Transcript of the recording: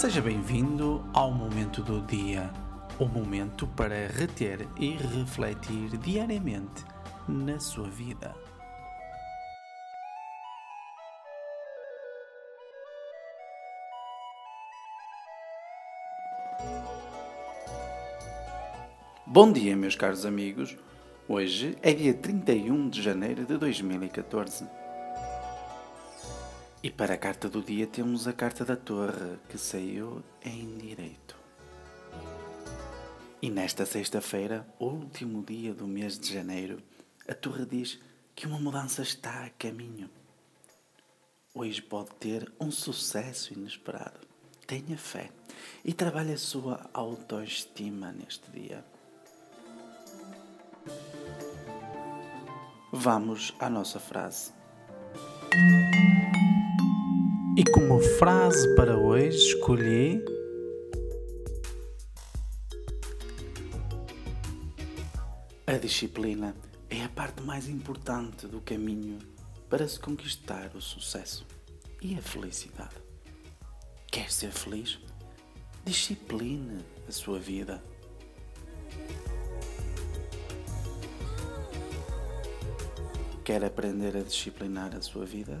Seja bem-vindo ao momento do dia, o momento para reter e refletir diariamente na sua vida. Bom dia, meus caros amigos. Hoje é dia 31 de janeiro de 2014. E para a carta do dia temos a carta da Torre, que saiu em direito. E nesta sexta-feira, último dia do mês de janeiro, a Torre diz que uma mudança está a caminho. Hoje pode ter um sucesso inesperado. Tenha fé e trabalhe a sua autoestima neste dia. Vamos à nossa frase. E como frase para hoje escolhi A disciplina é a parte mais importante do caminho para se conquistar o sucesso e a felicidade. Quer ser feliz? Discipline a sua vida. Quer aprender a disciplinar a sua vida?